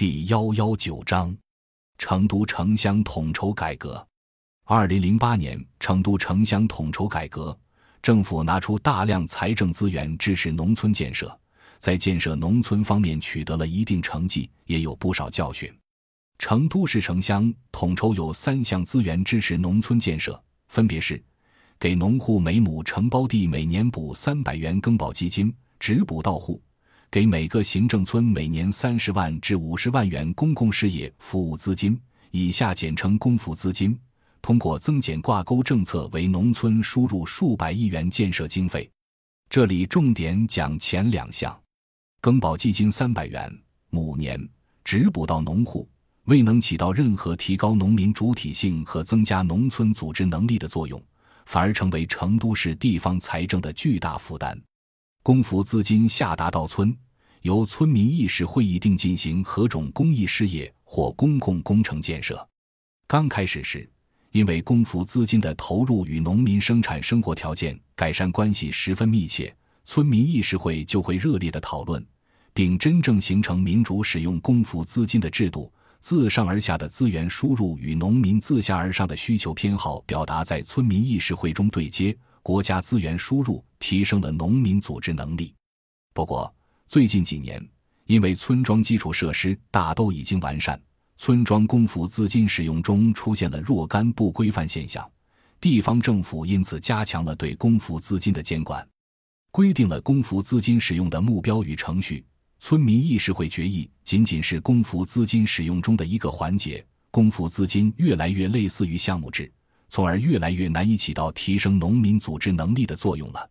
第幺幺九章，成都城乡统筹改革。二零零八年，成都城乡统筹改革，政府拿出大量财政资源支持农村建设，在建设农村方面取得了一定成绩，也有不少教训。成都市城乡统筹有三项资源支持农村建设，分别是：给农户每亩承包地每年补三百元耕保基金，直补到户。给每个行政村每年三十万至五十万元公共事业服务资金（以下简称公服资金），通过增减挂钩政策为农村输入数百亿元建设经费。这里重点讲前两项：耕保基金三百元亩年，直补到农户，未能起到任何提高农民主体性和增加农村组织能力的作用，反而成为成都市地方财政的巨大负担。公扶资金下达到村，由村民议事会议定进行何种公益事业或公共工程建设。刚开始时，因为公扶资金的投入与农民生产生活条件改善关系十分密切，村民议事会就会热烈的讨论，并真正形成民主使用公扶资金的制度。自上而下的资源输入与农民自下而上的需求偏好表达在村民议事会中对接。国家资源输入提升了农民组织能力，不过最近几年，因为村庄基础设施大都已经完善，村庄公扶资金使用中出现了若干不规范现象，地方政府因此加强了对公扶资金的监管，规定了公扶资金使用的目标与程序。村民议事会决议仅仅是公扶资金使用中的一个环节，公扶资金越来越类似于项目制。从而越来越难以起到提升农民组织能力的作用了。